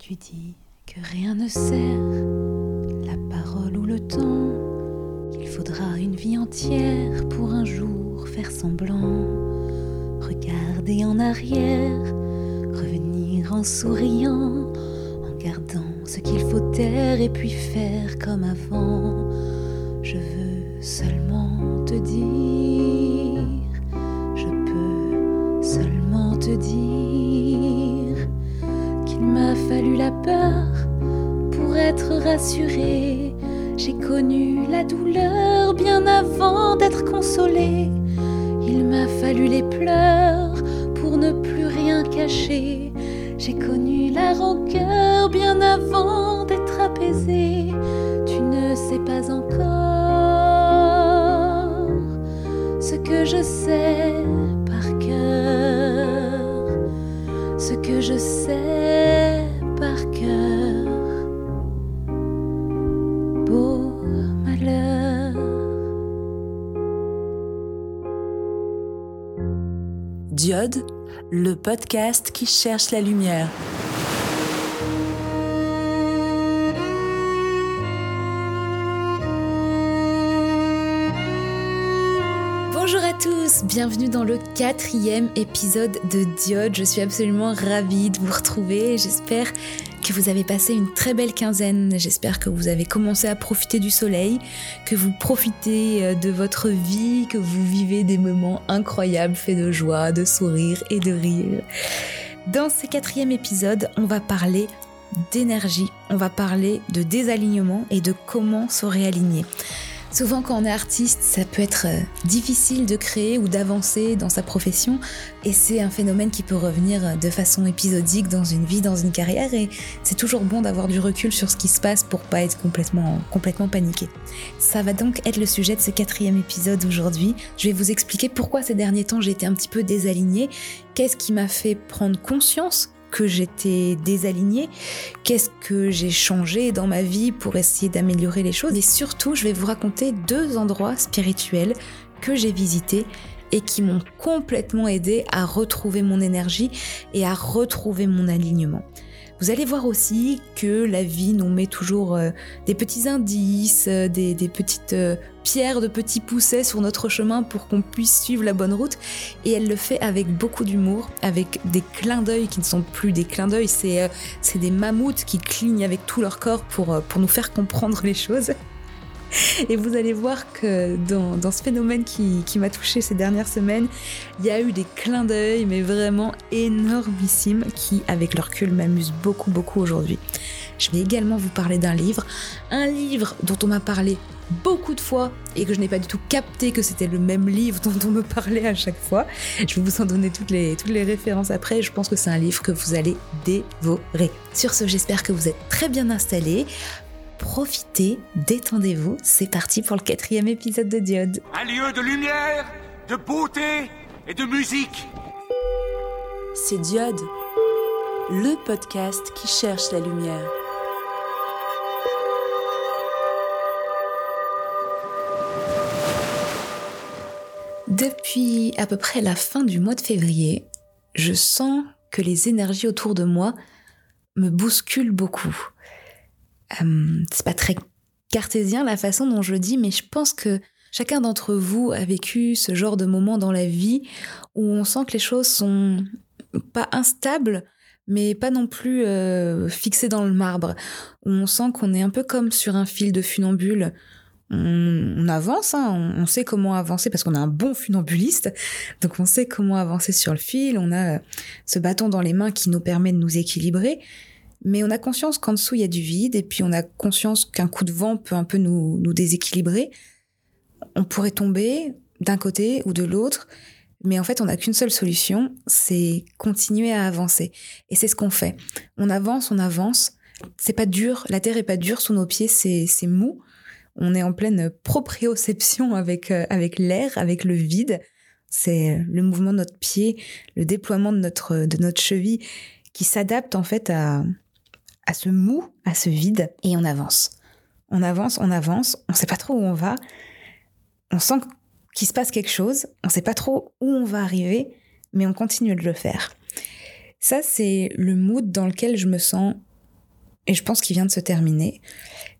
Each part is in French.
Tu dis que rien ne sert, la parole ou le temps, qu'il faudra une vie entière pour un jour faire semblant, regarder en arrière, revenir en souriant, en gardant ce qu'il faut taire et puis faire comme avant. Je veux seulement te dire, J'ai connu la douleur bien avant d'être consolée. Il m'a fallu les pleurs pour ne plus rien cacher. J'ai connu la rancœur bien avant d'être apaisée. Diode, le podcast qui cherche la lumière. Bonjour à tous, bienvenue dans le quatrième épisode de Diode. Je suis absolument ravie de vous retrouver. J'espère vous avez passé une très belle quinzaine. J'espère que vous avez commencé à profiter du soleil, que vous profitez euh, de votre vie, que vous vivez des moments incroyables faits de joie, de sourire et de rire. Dans ce quatrième épisode, on va parler d'énergie, on va parler de désalignement et de comment se réaligner. Souvent quand on est artiste, ça peut être euh, difficile de créer ou d'avancer dans sa profession et c'est un phénomène qui peut revenir euh, de façon épisodique dans une vie, dans une carrière et c'est toujours bon d'avoir du recul sur ce qui se passe pour pas être complètement, complètement paniqué. Ça va donc être le sujet de ce quatrième épisode aujourd'hui. Je vais vous expliquer pourquoi ces derniers temps j'ai été un petit peu désalignée, qu'est-ce qui m'a fait prendre conscience que j'étais désalignée, qu'est-ce que j'ai changé dans ma vie pour essayer d'améliorer les choses. Et surtout, je vais vous raconter deux endroits spirituels que j'ai visités et qui m'ont complètement aidé à retrouver mon énergie et à retrouver mon alignement. Vous allez voir aussi que la vie nous met toujours euh, des petits indices, euh, des, petites euh, pierres de petits poussets sur notre chemin pour qu'on puisse suivre la bonne route. Et elle le fait avec beaucoup d'humour, avec des clins d'œil qui ne sont plus des clins d'œil, c'est des mammouths qui clignent avec tout leur corps pour, pour nous faire comprendre les choses. Et vous allez voir que dans, dans ce phénomène qui, qui m'a touché ces dernières semaines, il y a eu des clins d'œil, mais vraiment énormissimes, qui, avec leur recul, m'amusent beaucoup, beaucoup aujourd'hui. Je vais également vous parler d'un livre, un livre dont on m'a parlé beaucoup de fois et que je n'ai pas du tout capté que c'était le même livre dont on me parlait à chaque fois. Je vais vous en donner toutes les, toutes les références après. Je pense que c'est un livre que vous allez dévorer. Sur ce, j'espère que vous êtes très bien installés. Profitez, détendez-vous. C'est parti pour le quatrième épisode de Diode. Un lieu de lumière, de beauté et de musique. C'est Diode, le podcast qui cherche la lumière. Depuis à peu près la fin du mois de février, je sens que les énergies autour de moi me bousculent beaucoup. Euh, c'est pas très cartésien la façon dont je dis, mais je pense que chacun d'entre vous a vécu ce genre de moment dans la vie où on sent que les choses sont pas instables, mais pas non plus euh, fixées dans le marbre. Où on sent qu'on est un peu comme sur un fil de funambule. On, on avance, hein, on, on sait comment avancer parce qu'on a un bon funambuliste, donc on sait comment avancer sur le fil. On a euh, ce bâton dans les mains qui nous permet de nous équilibrer. Mais on a conscience qu'en dessous, il y a du vide, et puis on a conscience qu'un coup de vent peut un peu nous, nous déséquilibrer. On pourrait tomber d'un côté ou de l'autre, mais en fait, on n'a qu'une seule solution, c'est continuer à avancer. Et c'est ce qu'on fait. On avance, on avance. C'est pas dur, la terre est pas dure sous nos pieds, c'est mou. On est en pleine proprioception avec, euh, avec l'air, avec le vide. C'est le mouvement de notre pied, le déploiement de notre, de notre cheville qui s'adapte en fait à, à ce mou, à ce vide, et on avance. On avance, on avance, on sait pas trop où on va. On sent qu'il se passe quelque chose, on sait pas trop où on va arriver, mais on continue de le faire. Ça, c'est le mood dans lequel je me sens et je pense qu'il vient de se terminer,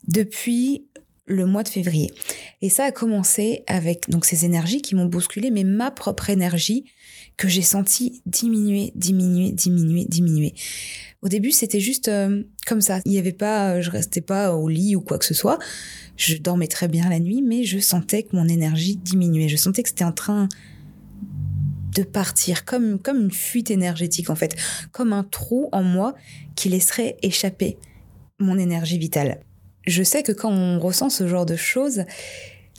depuis le mois de février. Et ça a commencé avec donc ces énergies qui m'ont bousculé, mais ma propre énergie que j'ai senti diminuer, diminuer, diminuer, diminuer. Au début, c'était juste euh, comme ça. Il y avait pas, euh, je restais pas au lit ou quoi que ce soit. Je dormais très bien la nuit, mais je sentais que mon énergie diminuait. Je sentais que c'était en train de partir, comme, comme une fuite énergétique en fait, comme un trou en moi qui laisserait échapper mon énergie vitale je sais que quand on ressent ce genre de choses,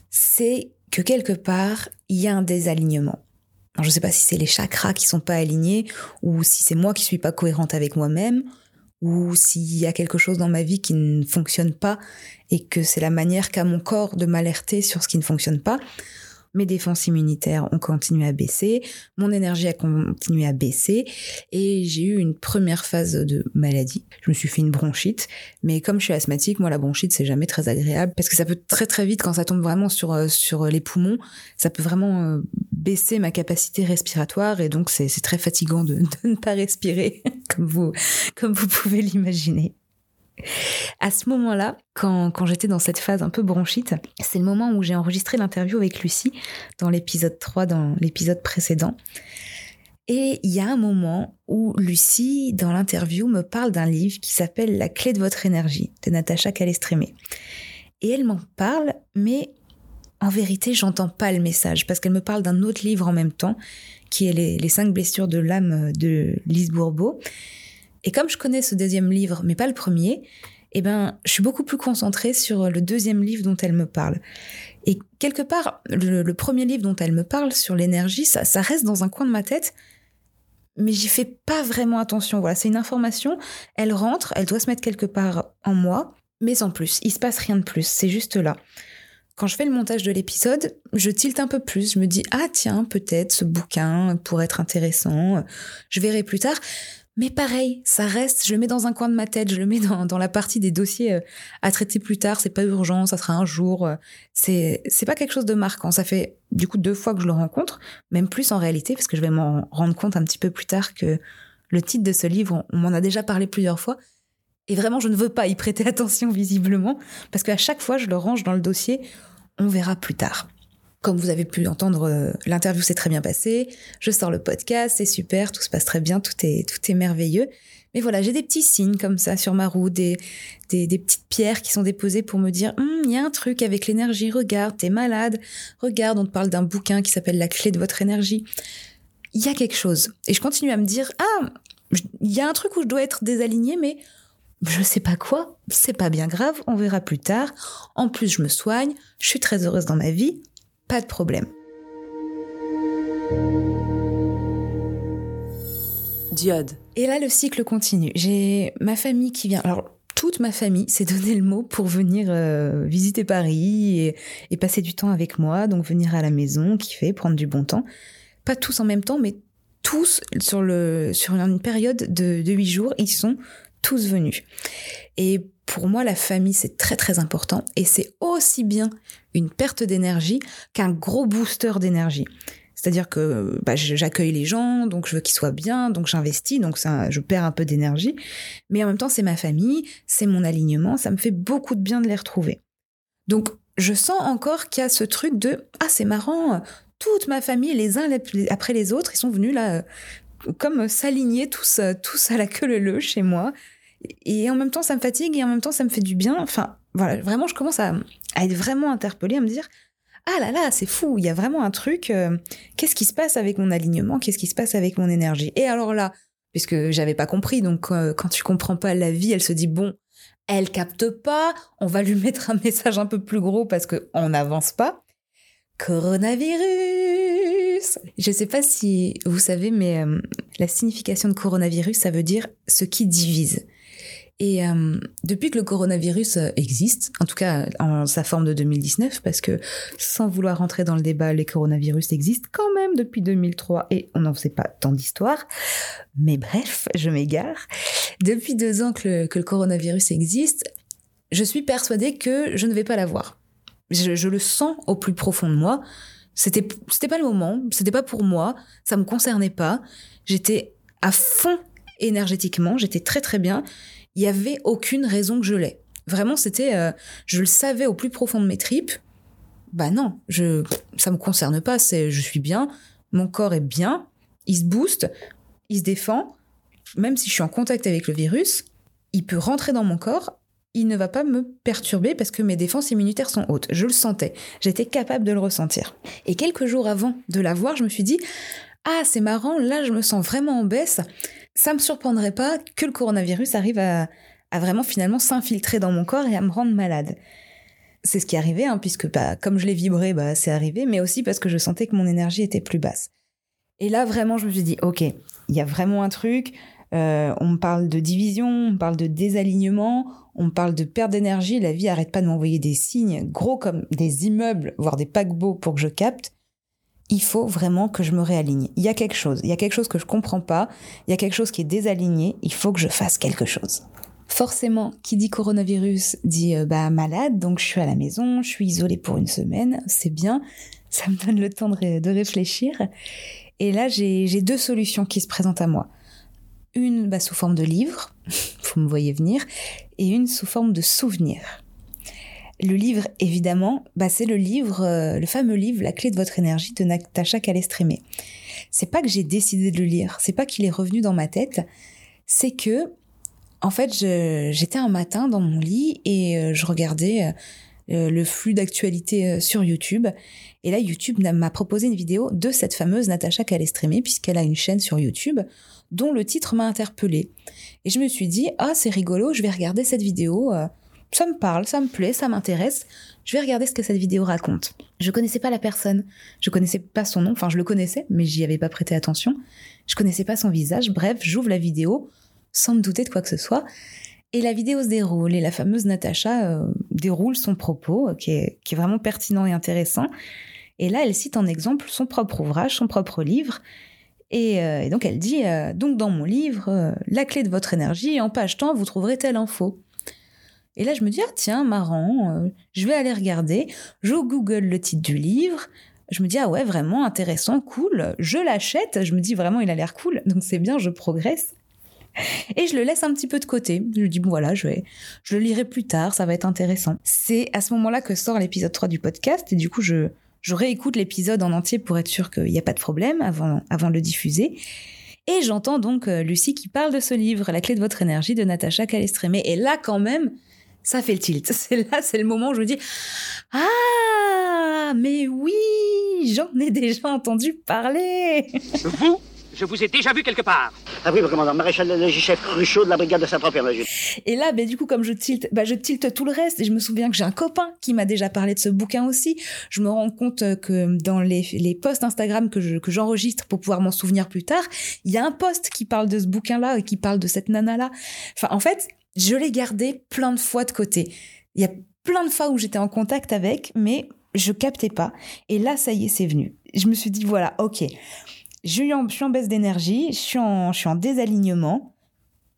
c'est que quelque part, il y a un désalignement. Je ne sais pas si c'est les chakras qui sont pas alignés, ou si c'est moi qui suis pas cohérente avec moi-même, ou s'il y a quelque chose dans ma vie qui ne fonctionne pas et que c'est la manière qu'a mon corps de m'alerter sur ce qui ne fonctionne pas mes défenses immunitaires ont continué à baisser, mon énergie a continué à baisser et j'ai eu une première phase de maladie. Je me suis fait une bronchite, mais comme je suis asthmatique, moi la bronchite c'est jamais très agréable parce que ça peut très très vite quand ça tombe vraiment sur euh, sur les poumons, ça peut vraiment euh, baisser ma capacité respiratoire et donc c'est très fatigant de, de ne pas respirer comme vous comme vous pouvez l'imaginer. À ce moment-là, quand, j'étais dans cette phase un peu bronchite, c'est le moment où j'ai enregistré l'interview avec Lucie dans l'épisode 3, dans l'épisode précédent. Et il y a un moment où Lucie, dans l'interview, me parle d'un livre qui s'appelle La clé de votre énergie de Natacha Calestrémé. Et elle m'en parle, mais en vérité, j'entends pas le message parce qu'elle me parle d'un autre livre en même temps, qui est Les, les cinq blessures de l'âme de Lise Bourbeau. Et comme je connais ce deuxième livre, mais pas le premier, eh ben, je suis beaucoup plus concentrée sur le deuxième livre dont elle me parle. Et quelque part, le, premier livre dont elle me parle sur l'énergie, ça, reste dans un coin de ma tête, mais j'y fais pas vraiment attention. Voilà, c'est une information, elle rentre, elle doit se mettre quelque part en moi, mais sans plus. Il se passe rien de plus, c'est juste là. Quand je fais le montage de l'épisode, je tilte un peu plus. Je me dis, ah tiens, peut-être ce bouquin pourrait être intéressant. Je verrai plus tard. Mais pareil, ça reste, je le mets dans un coin de ma tête, je le mets dans, la partie des dossiers euh, à traiter plus tard, c'est pas urgent, ça sera un jour. Euh, c'est pas quelque chose de marquant. Ça fait du coup deux fois que je le rencontre, même plus en réalité, parce que je vais m'en rendre compte un petit peu plus tard que le titre de ce livre, on m'en a déjà parlé plusieurs fois. Et vraiment, je ne veux pas y prêter attention visiblement, parce qu'à chaque fois, je le range dans le dossier, on verra plus tard. Comme vous avez pu entendre, euh, l'interview s'est très bien passée. Je sors le podcast, c'est super, tout se passe très bien, tout est, tout est merveilleux. Mais voilà, j'ai des petits signes comme ça sur ma roue, des, des, petites pierres qui sont déposées pour me dire, hum, il y a un truc avec l'énergie, regarde, t'es malade, regarde, on te parle d'un bouquin qui s'appelle La clé de votre énergie. Il y a quelque chose. Et je continue à me dire, ah, il y a un truc où je dois être désalignée, mais je sais pas quoi, c'est pas bien grave, on verra plus tard. En plus, je me soigne, je suis très heureuse dans ma vie, pas de problème. Diode. Et là, le cycle continue. J'ai ma famille qui vient. Alors, toute ma famille s'est donné le mot pour venir euh, visiter Paris et, passer du temps avec moi, donc venir à la maison, kiffer, prendre du bon temps. Pas tous en même temps, mais tous sur, le, sur une période de huit jours, ils sont tous venus. Et pour moi, la famille, c'est très très important et c'est aussi bien une perte d'énergie qu'un gros booster d'énergie. C'est-à-dire que bah, j'accueille les gens, donc je veux qu'ils soient bien, donc j'investis, donc je perds un peu d'énergie. Mais en même temps, c'est ma famille, c'est mon alignement, ça me fait beaucoup de bien de les retrouver. Donc, je sens encore qu'il y a ce truc de ah c'est marrant, toute ma famille, les uns après les autres, ils sont venus là comme s'aligner tous tous à la queue leu chez moi et en même temps ça me fatigue et en même temps ça me fait du bien. Enfin voilà, vraiment je commence à, être vraiment interpellée, à me dire ah là là c'est fou, il y a vraiment un truc. Euh, qu'est-ce qui se passe avec mon alignement Qu'est-ce qui se passe avec mon énergie? Et alors là, puisque j'avais pas compris, donc euh, quand tu comprends pas la vie, elle se dit bon, elle capte pas, on va lui mettre un message un peu plus gros parce que on n'avance pas. Coronavirus Je sais pas si vous savez, mais euh, la signification de coronavirus, ça veut dire ce qui divise. Et euh, depuis que le coronavirus euh, existe, en tout cas en sa forme de 2019, parce que sans vouloir rentrer dans le débat, les coronavirus existent quand même depuis 2003 et on n'en sait pas tant d'histoire. Mais bref, je m'égare. Depuis deux ans que le, coronavirus existe, je suis persuadée que je ne vais pas l'avoir. Je, je le sens au plus profond de moi. C'était, c'était pas le moment, c'était pas pour moi, ça me concernait pas. J'étais à fond énergétiquement, j'étais très très bien. Il y avait aucune raison que je l'ai. Vraiment, c'était, euh, je le savais au plus profond de mes tripes. Bah non, je, ça me concerne pas. C'est, je suis bien, mon corps est bien, il se booste, il se défend. Même si je suis en contact avec le virus, il peut rentrer dans mon corps. Il ne va pas me perturber parce que mes défenses immunitaires sont hautes. Je le sentais. J'étais capable de le ressentir. Et quelques jours avant de l'avoir, je me suis dit, ah, c'est marrant, là, je me sens vraiment en baisse. Ça me surprendrait pas que le coronavirus arrive à, vraiment finalement s'infiltrer dans mon corps et à me rendre malade. C'est ce qui est arrivé, hein, puisque bah, comme je l'ai vibré, bah, c'est arrivé, mais aussi parce que je sentais que mon énergie était plus basse. Et là, vraiment, je me suis dit, ok, il y a vraiment un truc. Euh, on parle de division, on parle de désalignement, on parle de perte d'énergie. La vie arrête pas de m'envoyer des signes gros comme des immeubles, voire des paquebots pour que je capte il faut vraiment que je me réaligne. Il y a quelque chose, il y a quelque chose que je comprends pas, il y a quelque chose qui est désaligné, il faut que je fasse quelque chose. Forcément, qui dit coronavirus dit euh, bah malade, donc je suis à la maison, je suis isolée pour une semaine, c'est bien, ça me donne le temps de, réfléchir. Et là, j'ai deux solutions qui se présentent à moi. Une bah, sous forme de livre, vous me voyez venir, et une sous forme de souvenir. Le livre, évidemment, bah, c'est le livre, euh, le fameux livre La clé de votre énergie de Natacha Calestrémé. C'est pas que j'ai décidé de le lire, c'est pas qu'il est revenu dans ma tête, c'est que, en fait, j'étais un matin dans mon lit et euh, je regardais euh, le flux d'actualité sur YouTube. Et là, YouTube m'a proposé une vidéo de cette fameuse Natacha Calestrémé, puisqu'elle a une chaîne sur YouTube dont le titre m'a interpellée. Et je me suis dit, ah, c'est rigolo, je vais regarder cette vidéo ça me parle, ça me plaît, ça m'intéresse. Je vais regarder ce que cette vidéo raconte. Je connaissais pas la personne, je connaissais pas son nom, enfin je le connaissais, mais j'y avais pas prêté attention. Je connaissais pas son visage. Bref, j'ouvre la vidéo sans me douter de quoi que ce soit. Et la vidéo se déroule et la fameuse Natacha euh, déroule son propos euh, qui, est, vraiment pertinent et intéressant. Et là, elle cite en exemple son propre ouvrage, son propre livre. Et, euh, donc elle dit, donc dans mon livre, la clé de votre énergie, en page temps, vous trouverez telle info. Et là, je me dis, ah tiens, marrant, euh, je vais aller regarder. Je Google le titre du livre. Je me dis, ah ouais, vraiment intéressant, cool. Je l'achète. Je me dis, vraiment, il a l'air cool. Donc c'est bien, je progresse. Et je le laisse un petit peu de côté. Je me dis, bon voilà, je, je le lirai plus tard, ça va être intéressant. C'est à ce moment-là que sort l'épisode 3 du podcast. Et du coup, je, je réécoute l'épisode en entier pour être sûr qu'il n'y a pas de problème avant, avant de le diffuser. Et j'entends donc euh, Lucie qui parle de ce livre, La clé de votre énergie de Natacha Calestrémé. Et là, quand même, ça fait le tilt. C'est là, c'est le moment où je me dis Ah, mais oui, j'en ai déjà entendu parler. Vous je vous ai déjà vu quelque part. Ah oui, commandant, maréchal de chef Cruchot de la brigade de Saint-Propre. Et là, ben, du coup, comme je tilte, bah, je tilte tout le reste. Et je me souviens que j'ai un copain qui m'a déjà parlé de ce bouquin aussi. Je me rends compte que dans les, les posts Instagram que, je, que j'enregistre pour pouvoir m'en souvenir plus tard, il y a un post qui parle de ce bouquin-là et qui parle de cette nana-là. Enfin, en fait, je l'ai gardé plein de fois de côté. Il y a plein de fois où j'étais en contact avec, mais je captais pas. Et là, ça y est, c'est venu. Je me suis dit, voilà, ok, je suis en, baisse d'énergie, je suis en, je suis en désalignement.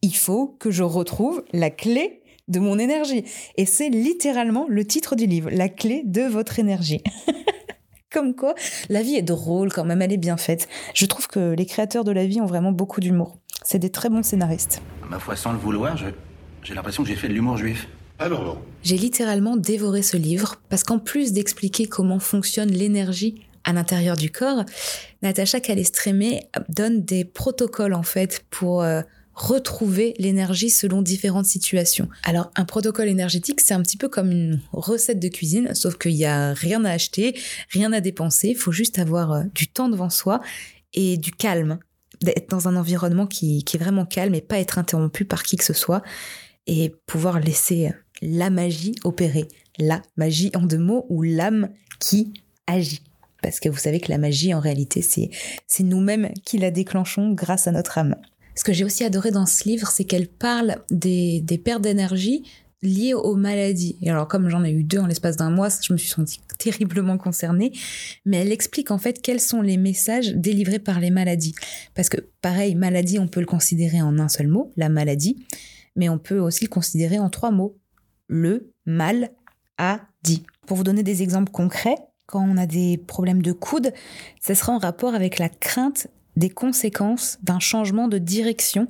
Il faut que je retrouve la clé de mon énergie. Et c'est littéralement le titre du livre, la clé de votre énergie. Comme quoi, la vie est drôle quand même, elle est bien faite. Je trouve que les créateurs de la vie ont vraiment beaucoup d'humour. C'est des très bons scénaristes. Ma foi, sans le vouloir, je, j'ai l'impression que j'ai fait de l'humour juif. Alors non. J'ai littéralement dévoré ce livre parce qu'en plus d'expliquer comment fonctionne l'énergie à l'intérieur du corps, Natacha Calestrémé donne des protocoles en fait pour euh, retrouver l'énergie selon différentes situations. Alors un protocole énergétique, c'est un petit peu comme une recette de cuisine, sauf qu'il n'y a rien à acheter, rien à dépenser, il faut juste avoir euh, du temps devant soi et du calme, d'être dans un environnement qui, qui est vraiment calme et pas être interrompu par qui que ce soit et pouvoir laisser la magie opérer. La magie en deux mots ou l'âme qui agit. Parce que vous savez que la magie, en réalité, c'est, c'est nous-mêmes qui la déclenchons grâce à notre âme. Ce que j'ai aussi adoré dans ce livre, c'est qu'elle parle des, des pertes d'énergie liées aux maladies. Et alors, comme j'en ai eu deux en l'espace d'un mois, je me suis sentie terriblement concernée. Mais elle explique en fait quels sont les messages délivrés par les maladies. Parce que, pareil, maladie, on peut le considérer en un seul mot, la maladie mais on peut aussi le considérer en trois mots. Le mal a dit. Pour vous donner des exemples concrets, quand on a des problèmes de coude, ce sera en rapport avec la crainte des conséquences d'un changement de direction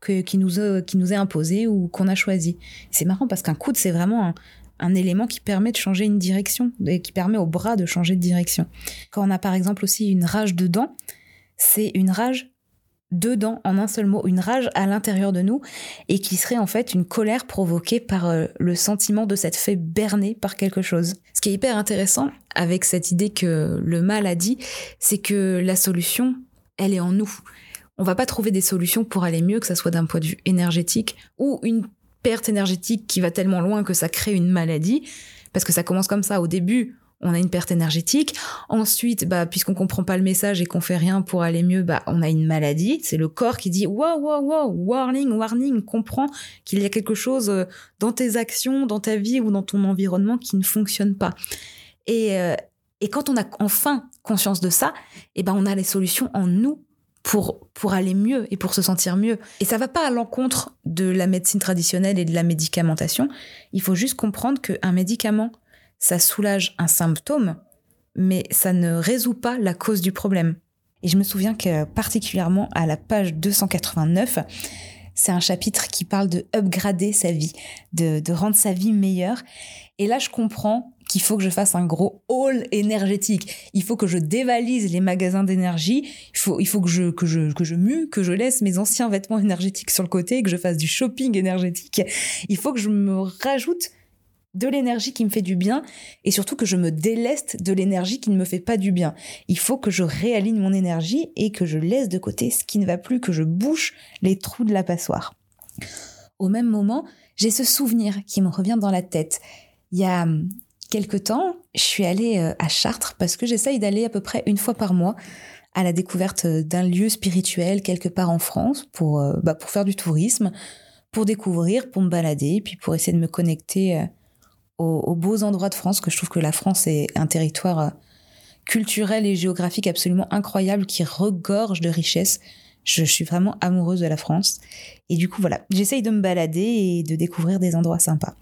que, qui, nous, a- qui nous est imposé ou qu'on a choisi. C'est marrant parce qu'un coude, c'est vraiment un, un élément qui permet de changer une direction et qui permet au bras de changer de direction. Quand on a par exemple aussi une rage de dents, c'est une rage deux dents en un seul mot, une rage à l'intérieur de nous et qui serait en fait une colère provoquée par euh, le sentiment de s'être fait berner par quelque chose. Ce qui est hyper intéressant avec cette idée que le mal a dit, c'est que la solution, elle est en nous. On va pas trouver des solutions pour aller mieux, que ça soit d'un point de vue énergétique ou une perte énergétique qui va tellement loin que ça crée une maladie, parce que ça commence comme ça. Au début, on a une perte énergétique. Ensuite, bah, puisqu'on comprend pas le message et qu'on fait rien pour aller mieux, bah, on a une maladie. C'est le corps qui dit wow, wow, wow, warning, warning, comprends qu'il y a quelque chose euh, dans tes actions, dans ta vie ou dans ton environnement qui ne fonctionne pas. Et, euh, et quand on a enfin conscience de ça, eh ben, on a les solutions en nous pour, pour aller mieux et pour se sentir mieux. Et ça va pas à l'encontre de la médecine traditionnelle et de la médicamentation. Il faut juste comprendre qu'un médicament, ça soulage un symptôme, mais ça ne résout pas la cause du problème. Et je me souviens que particulièrement à la page 289, c'est un chapitre qui parle de upgrader sa vie, de, rendre sa vie meilleure. Et là, je comprends qu'il faut que je fasse un gros haul énergétique. Il faut que je dévalise les magasins d'énergie. Il faut, il faut que je, que je, que je mue, que je laisse mes anciens vêtements énergétiques sur le côté, que je fasse du shopping énergétique. Il faut que je me rajoute de l'énergie qui me fait du bien et surtout que je me déleste de l'énergie qui ne me fait pas du bien. Il faut que je réaligne mon énergie et que je laisse de côté ce qui ne va plus, que je bouche les trous de la passoire. Au même moment, j'ai ce souvenir qui me revient dans la tête. Il y a hum, quelque temps, je suis allée euh, à Chartres parce que j'essaye d'aller à peu près une fois par mois à la découverte euh, d'un lieu spirituel quelque part en France pour, euh, bah, pour faire du tourisme, pour découvrir, pour me balader, puis pour essayer de me connecter aux, aux beaux endroits de France, que je trouve que la France est un territoire euh, culturel et géographique absolument incroyable qui regorge de richesses. Je, suis vraiment amoureuse de la France. Et du coup, voilà, j'essaye de me balader et de découvrir des endroits sympas.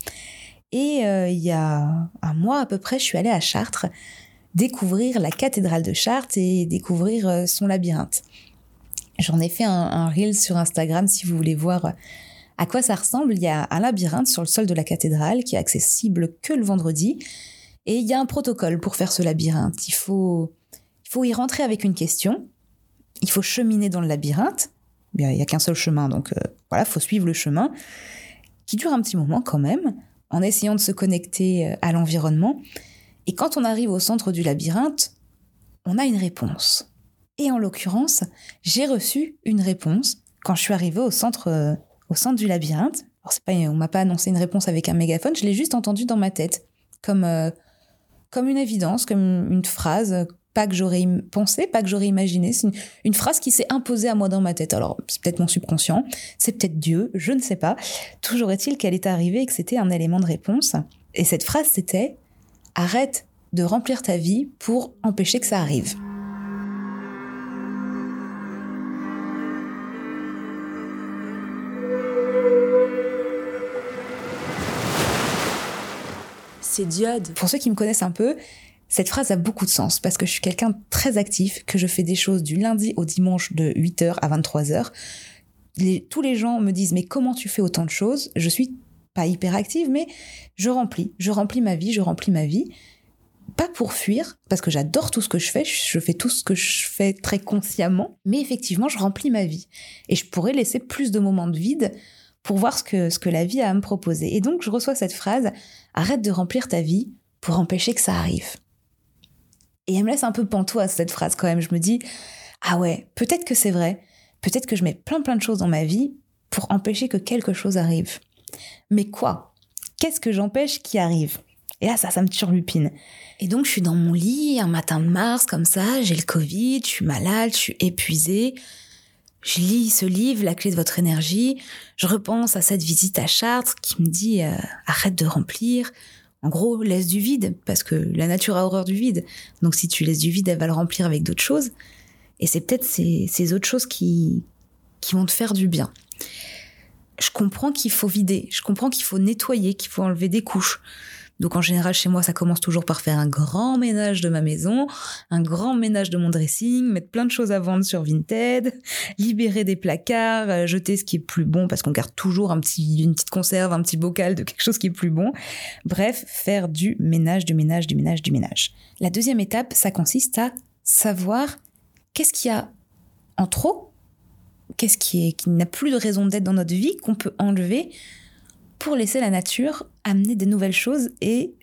Et euh, il y a un mois à peu près, je suis allée à Chartres découvrir la cathédrale de Chartres et découvrir euh, son labyrinthe. J'en ai fait un, reel sur Instagram si vous voulez voir à quoi ça ressemble? Il y a un labyrinthe sur le sol de la cathédrale qui est accessible que le vendredi. Et il y a un protocole pour faire ce labyrinthe. Il faut, il faut y rentrer avec une question. Il faut cheminer dans le labyrinthe. Il n'y a qu'un seul chemin, donc euh, voilà, il faut suivre le chemin, qui dure un petit moment quand même, en essayant de se connecter euh, à l'environnement. Et quand on arrive au centre du labyrinthe, on a une réponse. Et en l'occurrence, j'ai reçu une réponse quand je suis arrivée au centre, euh, au centre du labyrinthe. Alors c'est pas, on m'a pas annoncé une réponse avec un mégaphone, je l'ai juste entendue dans ma tête, comme, euh, comme une évidence, comme une phrase, pas que j'aurais pensé, pas que j'aurais imaginé. C'est une, une phrase qui s'est imposée à moi dans ma tête. Alors c'est peut-être mon subconscient, c'est peut-être Dieu, je ne sais pas. Toujours est-il qu'elle est arrivée et que c'était un élément de réponse. Et cette phrase c'était arrête de remplir ta vie pour empêcher que ça arrive. C'est Diode. Pour ceux qui me connaissent un peu, cette phrase a beaucoup de sens parce que je suis quelqu'un très actif, que je fais des choses du lundi au dimanche de 8h à 23h. Les- tous les gens me disent mais comment tu fais autant de choses? Je suis pas hyper active mais je remplis, je remplis ma vie, je remplis ma vie. Pas pour fuir, parce que j'adore tout ce que je fais, je fais tout ce que je fais très consciemment, mais effectivement, je remplis ma vie. Et je pourrais laisser plus de moments de vide pour voir ce que, ce que la vie a à me proposer. Et donc, je reçois cette phrase, arrête de remplir ta vie pour empêcher que ça arrive. Et elle me laisse un peu pantoise, cette phrase, quand même. Je me dis, ah ouais, peut-être que c'est vrai. Peut-être que je mets plein plein de choses dans ma vie pour empêcher que quelque chose arrive. Mais quoi? Qu'est-ce que j'empêche qui arrive? Et là, ça, ça me turlupine. Et donc, je suis dans mon lit, un matin de mars, comme ça, j'ai le Covid, je suis malade, je suis épuisée. Je lis ce livre, La clé de votre énergie. Je repense à cette visite à Chartres qui me dit euh, arrête de remplir. En gros, laisse du vide, parce que la nature a horreur du vide. Donc si tu laisses du vide, elle va le remplir avec d'autres choses. Et c'est peut-être ces, ces autres choses qui, qui vont te faire du bien. Je comprends qu'il faut vider, je comprends qu'il faut nettoyer, qu'il faut enlever des couches. Donc en général chez moi ça commence toujours par faire un grand ménage de ma maison, un grand ménage de mon dressing, mettre plein de choses à vendre sur Vinted, libérer des placards, euh, jeter ce qui est plus bon parce qu'on garde toujours un petit, une petite conserve, un petit bocal de quelque chose qui est plus bon. Bref, faire du ménage, du ménage, du ménage, du ménage. La deuxième étape, ça consiste à savoir qu'est-ce qu'il y a en trop qu'est-ce qui, est, qui n'a plus de raison d'être dans notre vie, qu'on peut enlever pour laisser la nature amener des nouvelles choses et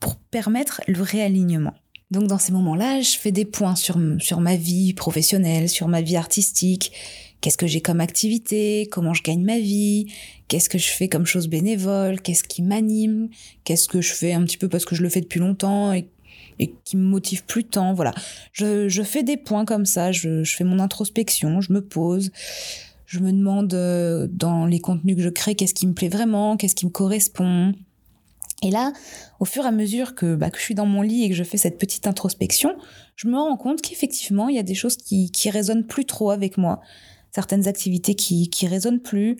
pour permettre le réalignement. Donc dans ces moments-là, je fais des points sur, sur ma vie professionnelle, sur ma vie artistique, qu'est-ce que j'ai comme activité, comment je gagne ma vie, qu'est-ce que je fais comme chose bénévole, qu'est-ce qui m'anime, qu'est-ce que je fais un petit peu parce que je le fais depuis longtemps et qui me motive plus tant. Voilà, je, je fais des points comme ça, je, je, fais mon introspection, je me pose, je me demande euh, dans les contenus que je crée qu'est-ce qui me plaît vraiment, qu'est-ce qui me correspond. Et là, au fur et à mesure que, bah, que je suis dans mon lit et que je fais cette petite introspection, je me rends compte qu'effectivement, il y a des choses qui, qui résonnent plus trop avec moi. Certaines activités qui, qui résonnent plus,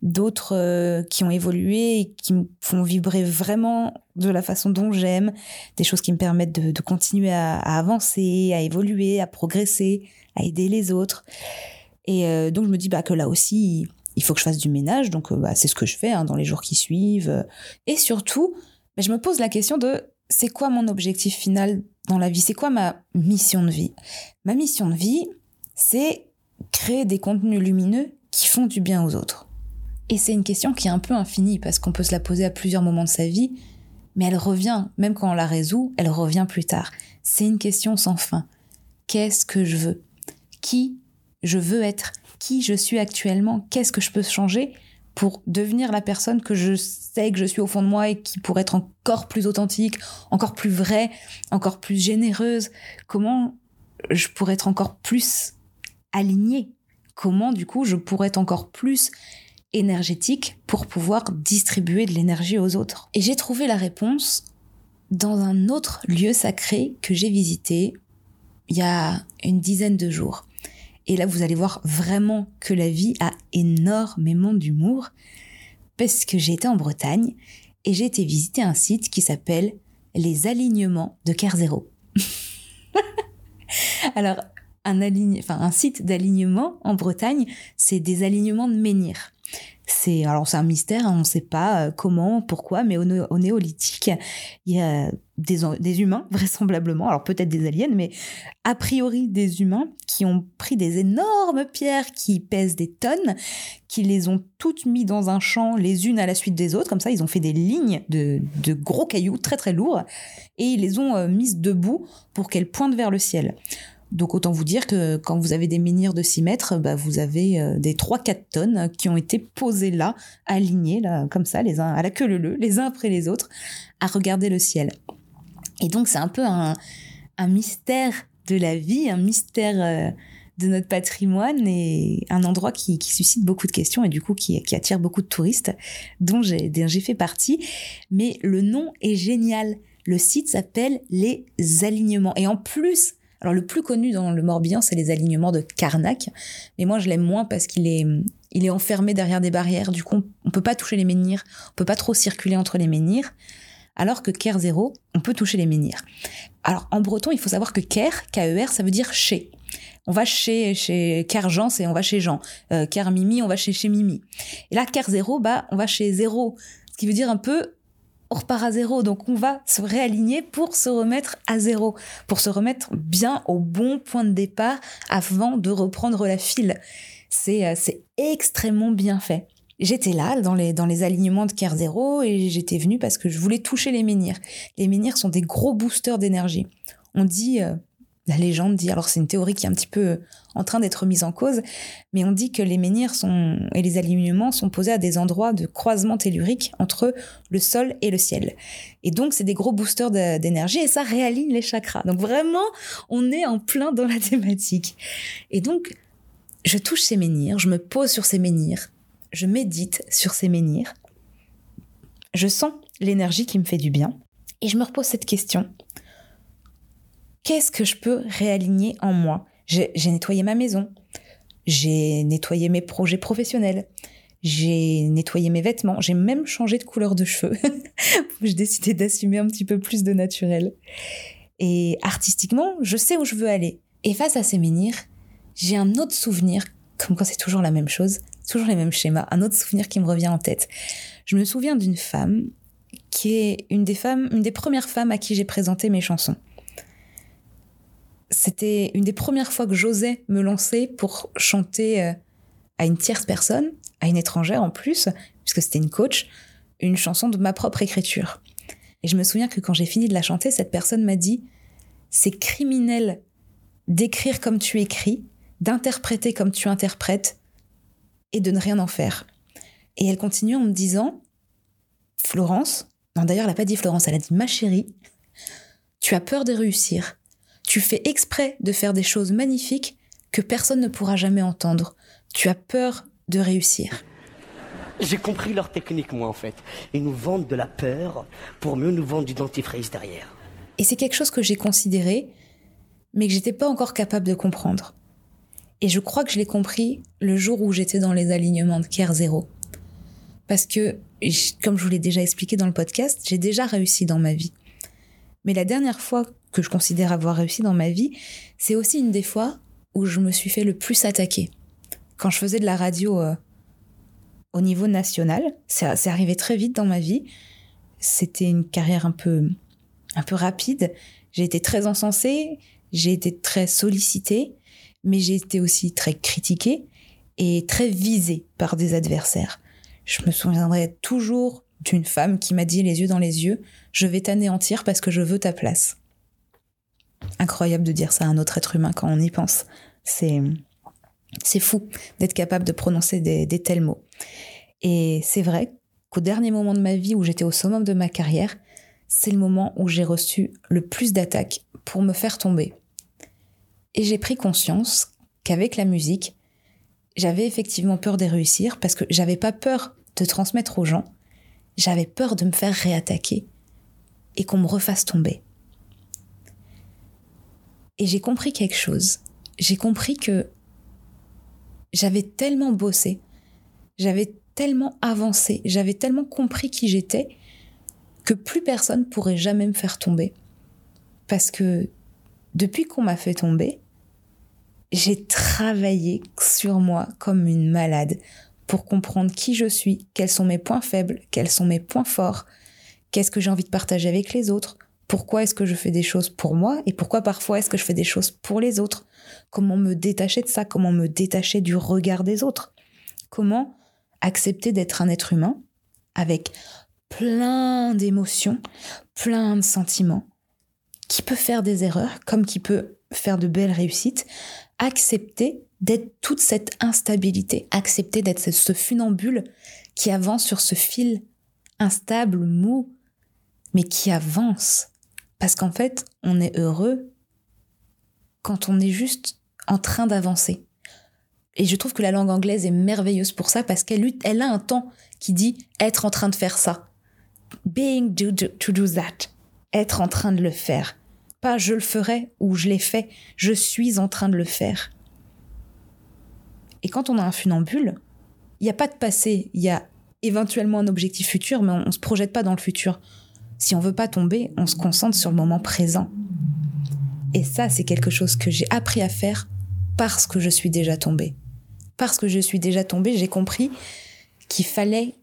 d'autres euh, qui ont évolué et qui me font vibrer vraiment de la façon dont j'aime, des choses qui me permettent de, continuer à, avancer, à évoluer, à progresser, à aider les autres. Et euh, donc je me dis bah, que là aussi, il faut que je fasse du ménage, donc euh, bah, c'est ce que je fais hein, dans les jours qui suivent. Et surtout, bah, je me pose la question de c'est quoi mon objectif final dans la vie? C'est quoi ma mission de vie? Ma mission de vie, c'est créer des contenus lumineux qui font du bien aux autres. Et c'est une question qui est un peu infinie parce qu'on peut se la poser à plusieurs moments de sa vie, mais elle revient, même quand on la résout, elle revient plus tard. C'est une question sans fin. Qu'est-ce que je veux? Qui je veux être Qui je suis actuellement Qu'est-ce que je peux changer pour devenir la personne que je sais que je suis au fond de moi et qui pourrait être encore plus authentique, encore plus vraie, encore plus généreuse Comment je pourrais être encore plus alignée? Comment du coup je pourrais être encore plus énergétique pour pouvoir distribuer de l'énergie aux autres? Et j'ai trouvé la réponse dans un autre lieu sacré que j'ai visité il y a une dizaine de jours. Et là, vous allez voir vraiment que la vie a énormément d'humour parce que j'ai été en Bretagne et j'ai été visiter un site qui s'appelle les alignements de Kerzero. Alors, un, un site d'alignement en Bretagne, c'est des alignements de menhirs. C'est alors c'est un mystère, hein, on ne sait pas euh, comment, pourquoi, mais au, néolithique, il y a des, humains vraisemblablement, alors peut-être des aliens, mais a priori des humains qui ont pris des énormes pierres qui pèsent des tonnes, qui les ont toutes mis dans un champ les unes à la suite des autres, comme ça ils ont fait des lignes de, de gros cailloux très très lourds et ils les ont euh, mises debout pour qu'elles pointent vers le ciel. Donc autant vous dire que quand vous avez des menhirs de 6 mètres, bah, vous avez euh, des 3-4 tonnes qui ont été posées là, alignées là, comme ça, les uns à la queue leu les uns après les autres, à regarder le ciel. Et donc c'est un peu un, mystère de la vie, un mystère euh, de notre patrimoine et un endroit qui, suscite beaucoup de questions et du coup qui, qui attire beaucoup de touristes, dont j'ai fait partie. Mais le nom est génial. Le site s'appelle Les Alignements. Et en plus alors le plus connu dans le Morbihan, c'est les alignements de Carnac, mais moi je l'aime moins parce qu'il est, il est enfermé derrière des barrières. Du coup, on peut pas toucher les menhirs, on peut pas trop circuler entre les menhirs. Alors que Ker 0, on peut toucher les menhirs. Alors en breton, il faut savoir que Ker, K-E-R, ça veut dire chez. On va chez chez Jean, c'est on va chez Jean. Euh, Ker Mimi, on va chez chez Mimi. Et là, Ker 0, bah on va chez zéro. Ce qui veut dire un peu on repart à zéro. Donc on va se réaligner pour se remettre à zéro, pour se remettre bien au bon point de départ avant de reprendre la file. C'est euh, c'est extrêmement bien fait. J'étais là dans les dans les alignements de Care Zero et j'étais venue parce que je voulais toucher les menhirs. Les menhirs sont des gros boosters d'énergie. On dit euh, la légende dit, alors c'est une théorie qui est un petit peu en train d'être mise en cause, mais on dit que les menhirs et les alignements sont posés à des endroits de croisement tellurique entre le sol et le ciel. Et donc c'est des gros boosters d'énergie et ça réaligne les chakras. Donc vraiment, on est en plein dans la thématique. Et donc, je touche ces menhirs, je me pose sur ces menhirs, je médite sur ces menhirs, je sens l'énergie qui me fait du bien, et je me repose cette question qu'est-ce que je peux réaligner en moi? J'ai nettoyé ma maison, j'ai nettoyé mes projets professionnels, j'ai nettoyé mes vêtements, j'ai même changé de couleur de cheveux. j'ai décidé d'assumer un petit peu plus de naturel. Et artistiquement, je sais où je veux aller. Et face à ces menhirs, j'ai un autre souvenir, comme quand c'est toujours la même chose, toujours les mêmes schémas, un autre souvenir qui me revient en tête. Je me souviens d'une femme qui est une des femmes, une des premières femmes à qui j'ai présenté mes chansons. C'était une des premières fois que j'osais me lancer pour chanter euh, à une tierce personne, à une étrangère en plus, puisque c'était une coach, une chanson de ma propre écriture. Et je me souviens que quand j'ai fini de la chanter, cette personne m'a dit C'est criminel d'écrire comme tu écris, d'interpréter comme tu interprètes, et de ne rien en faire. Et elle continue en me disant Florence, non d'ailleurs elle n'a pas dit Florence, elle a dit ma chérie, tu as peur de réussir. Tu fais exprès de faire des choses magnifiques que personne ne pourra jamais entendre. Tu as peur de réussir. J'ai compris leur technique, moi, en fait. Ils nous vendent de la peur pour mieux nous vendre du dentifrice derrière. Et c'est quelque chose que j'ai considéré, mais que j'étais pas encore capable de comprendre. Et je crois que je l'ai compris le jour où j'étais dans les alignements de Care Zéro. Parce que, comme je vous l'ai déjà expliqué dans le podcast, j'ai déjà réussi dans ma vie. Mais la dernière fois que je considère avoir réussi dans ma vie, c'est aussi une des fois où je me suis fait le plus attaquer quand je faisais de la radio euh, au niveau national, c'est arrivé très vite dans ma vie. C'était une carrière un peu, un peu rapide. J'ai été très encensée, j'ai été très sollicitée, mais j'ai été aussi très critiquée et très visée par des adversaires. Je me souviendrai toujours d'une femme qui m'a dit les yeux dans les yeux, je vais t'anéantir parce que je veux ta place. Incroyable de dire ça à un autre être humain quand on y pense. C'est, c'est fou d'être capable de prononcer des, tels mots. Et c'est vrai qu'au dernier moment de ma vie où j'étais au summum de ma carrière, c'est le moment où j'ai reçu le plus d'attaques pour me faire tomber. Et j'ai pris conscience qu'avec la musique, j'avais effectivement peur de réussir parce que j'avais pas peur de transmettre aux gens, j'avais peur de me faire réattaquer et qu'on me refasse tomber. Et j'ai compris quelque chose. J'ai compris que j'avais tellement bossé, j'avais tellement avancé, j'avais tellement compris qui j'étais que plus personne pourrait jamais me faire tomber. Parce que depuis qu'on m'a fait tomber, j'ai travaillé sur moi comme une malade pour comprendre qui je suis, quels sont mes points faibles, quels sont mes points forts, qu'est-ce que j'ai envie de partager avec les autres, pourquoi est-ce que je fais des choses pour moi et pourquoi parfois est-ce que je fais des choses pour les autres. Comment me détacher de ça Comment me détacher du regard des autres. Comment accepter d'être un être humain avec plein d'émotions, plein de sentiments, qui peut faire des erreurs comme qui peut faire de belles réussites, accepter d'être toute cette instabilité, accepter d'être ce funambule qui avance sur ce fil instable, mou, mais qui avance. Parce qu'en fait, on est heureux quand on est juste en train d'avancer. Et je trouve que la langue anglaise est merveilleuse pour ça parce qu'elle elle a un temps qui dit être en train de faire ça. Being to do, to do that. Être en train de le faire. Pas je le ferai ou je l'ai fait. Je suis en train de le faire. Et quand on a un funambule, il n'y a pas de passé. Il y a éventuellement un objectif futur, mais on ne se projette pas dans le futur. Si on veut pas tomber, on se concentre sur le moment présent. Et ça, c'est quelque chose que j'ai appris à faire parce que je suis déjà tombée. Parce que je suis déjà tombée, j'ai compris qu'il fallait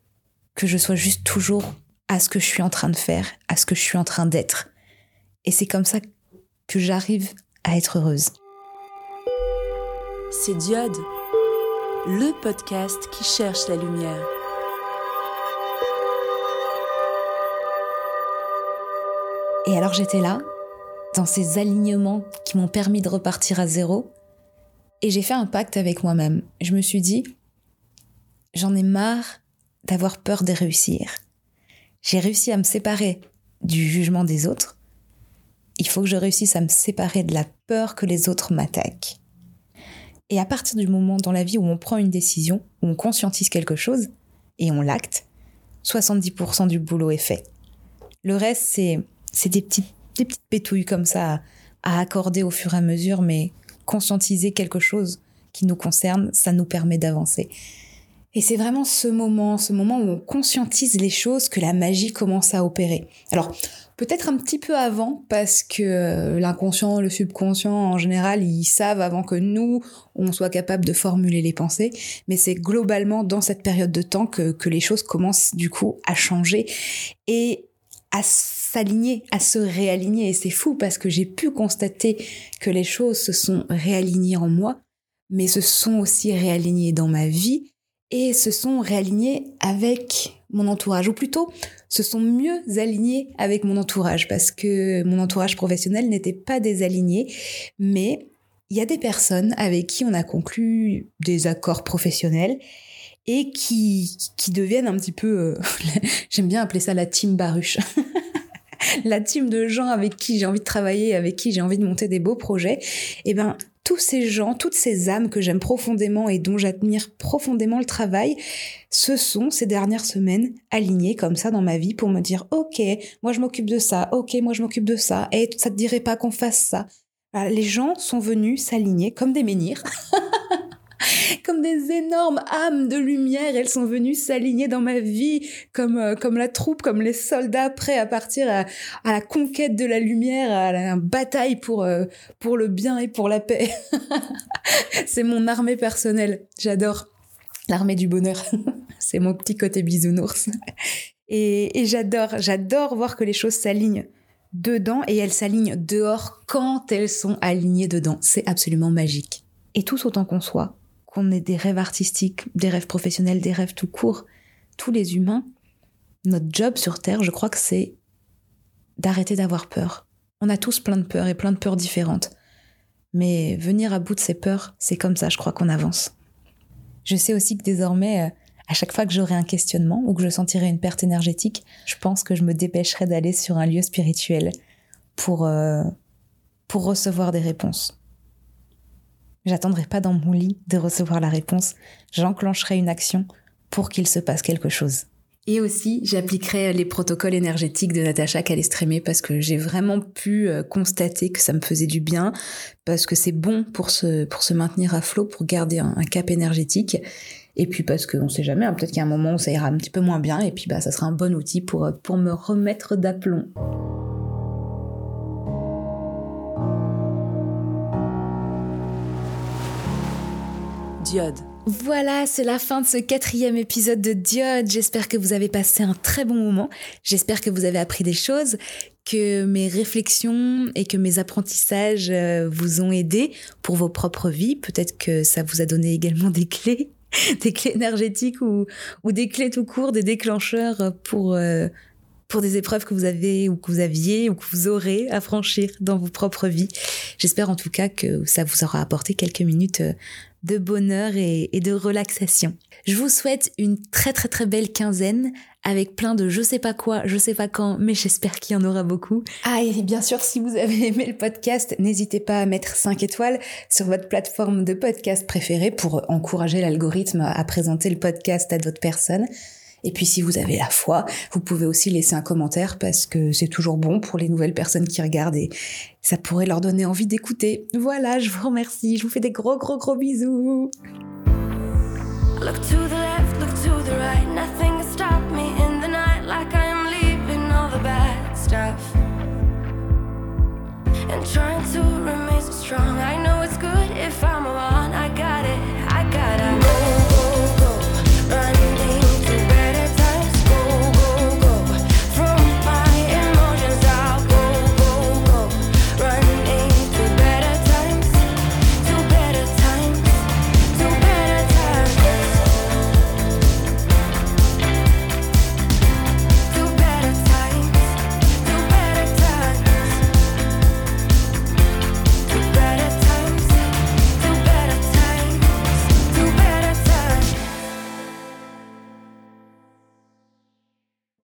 que je sois juste toujours à ce que je suis en train de faire, à ce que je suis en train d'être. Et c'est comme ça que j'arrive à être heureuse. C'est Diode, le podcast qui cherche la lumière. Et alors j'étais là, dans ces alignements qui m'ont permis de repartir à zéro, et j'ai fait un pacte avec moi-même. Je me suis dit, j'en ai marre d'avoir peur de réussir. J'ai réussi à me séparer du jugement des autres. Il faut que je réussisse à me séparer de la peur que les autres m'attaquent. Et à partir du moment dans la vie où on prend une décision, où on conscientise quelque chose, et on l'acte, 70% du boulot est fait. Le reste, c'est des petites, des petites pétouilles comme ça à, accorder au fur et à mesure, mais conscientiser quelque chose qui nous concerne, ça nous permet d'avancer. Et c'est vraiment ce moment, ce moment où on conscientise les choses que la magie commence à opérer. Alors, peut-être un petit peu avant, parce que euh, l'inconscient, le subconscient, en général, ils savent avant que nous, on soit capable de formuler les pensées, mais c'est globalement dans cette période de temps que, que les choses commencent du coup à changer et à s'aligner, à se réaligner. Et c'est fou parce que j'ai pu constater que les choses se sont réalignées en moi, mais se sont aussi réalignées dans ma vie et se sont réalignés avec mon entourage, ou plutôt se sont mieux alignés avec mon entourage, parce que mon entourage professionnel n'était pas désaligné, mais il y a des personnes avec qui on a conclu des accords professionnels et qui, qui deviennent un petit peu, euh, j'aime bien appeler ça la team baruche. la team de gens avec qui j'ai envie de travailler, avec qui j'ai envie de monter des beaux projets, et eh ben tous ces gens, toutes ces âmes que j'aime profondément et dont j'admire profondément le travail, se sont ces dernières semaines alignées comme ça dans ma vie pour me dire ok, moi je m'occupe de ça, ok, moi je m'occupe de ça, et ça te dirait pas qu'on fasse ça. les gens sont venus s'aligner comme des menhirs. comme des énormes âmes de lumière. Elles sont venues s'aligner dans ma vie comme euh, comme la troupe, comme les soldats prêts à partir à, la conquête de la lumière, à la bataille pour euh, pour le bien et pour la paix. C'est mon armée personnelle. J'adore l'armée du bonheur. C'est mon petit côté bisounours. Et, et j'adore, j'adore voir que les choses s'alignent dedans et elles s'alignent dehors quand elles sont alignées dedans. C'est absolument magique. Et tous autant qu'on soit, qu'on ait des rêves artistiques, des rêves professionnels, des rêves tout court, tous les humains, notre job sur Terre, je crois que c'est d'arrêter d'avoir peur. On a tous plein de peurs et plein de peurs différentes. Mais venir à bout de ces peurs, c'est comme ça, je crois qu'on avance. Je sais aussi que désormais, euh, à chaque fois que j'aurai un questionnement ou que je sentirai une perte énergétique, je pense que je me dépêcherai d'aller sur un lieu spirituel pour, euh, pour recevoir des réponses. J'attendrai pas dans mon lit de recevoir la réponse. J'enclencherai une action pour qu'il se passe quelque chose. Et aussi, j'appliquerai les protocoles énergétiques de Natacha Calestrémé parce que j'ai vraiment pu euh, constater que ça me faisait du bien, parce que c'est bon pour se, pour se maintenir à flot, pour garder un, cap énergétique. Et puis parce qu'on sait jamais, hein, peut-être qu'il y a un moment où ça ira un petit peu moins bien, et puis bah ça sera un bon outil pour, pour me remettre d'aplomb. Voilà, c'est la fin de ce quatrième épisode de Diode. J'espère que vous avez passé un très bon moment. J'espère que vous avez appris des choses, que mes réflexions et que mes apprentissages euh, vous ont aidé pour vos propres vies. Peut-être que ça vous a donné également des clés, des clés énergétiques ou, ou des clés tout court, des déclencheurs pour, euh, pour des épreuves que vous avez ou que vous aviez ou que vous aurez à franchir dans vos propres vies. J'espère en tout cas que ça vous aura apporté quelques minutes euh, de bonheur et, de relaxation. Je vous souhaite une très très très belle quinzaine avec plein de je sais pas quoi, je sais pas quand, mais j'espère qu'il y en aura beaucoup. Ah et bien sûr, si vous avez aimé le podcast, n'hésitez pas à mettre 5 étoiles sur votre plateforme de podcast préférée pour encourager l'algorithme à présenter le podcast à d'autres personnes. Et puis si vous avez la foi, vous pouvez aussi laisser un commentaire parce que c'est toujours bon pour les nouvelles personnes qui regardent et ça pourrait leur donner envie d'écouter. Voilà, je vous remercie, je vous fais des gros gros gros bisous. And trying to remain strong, I know it's good if I'm I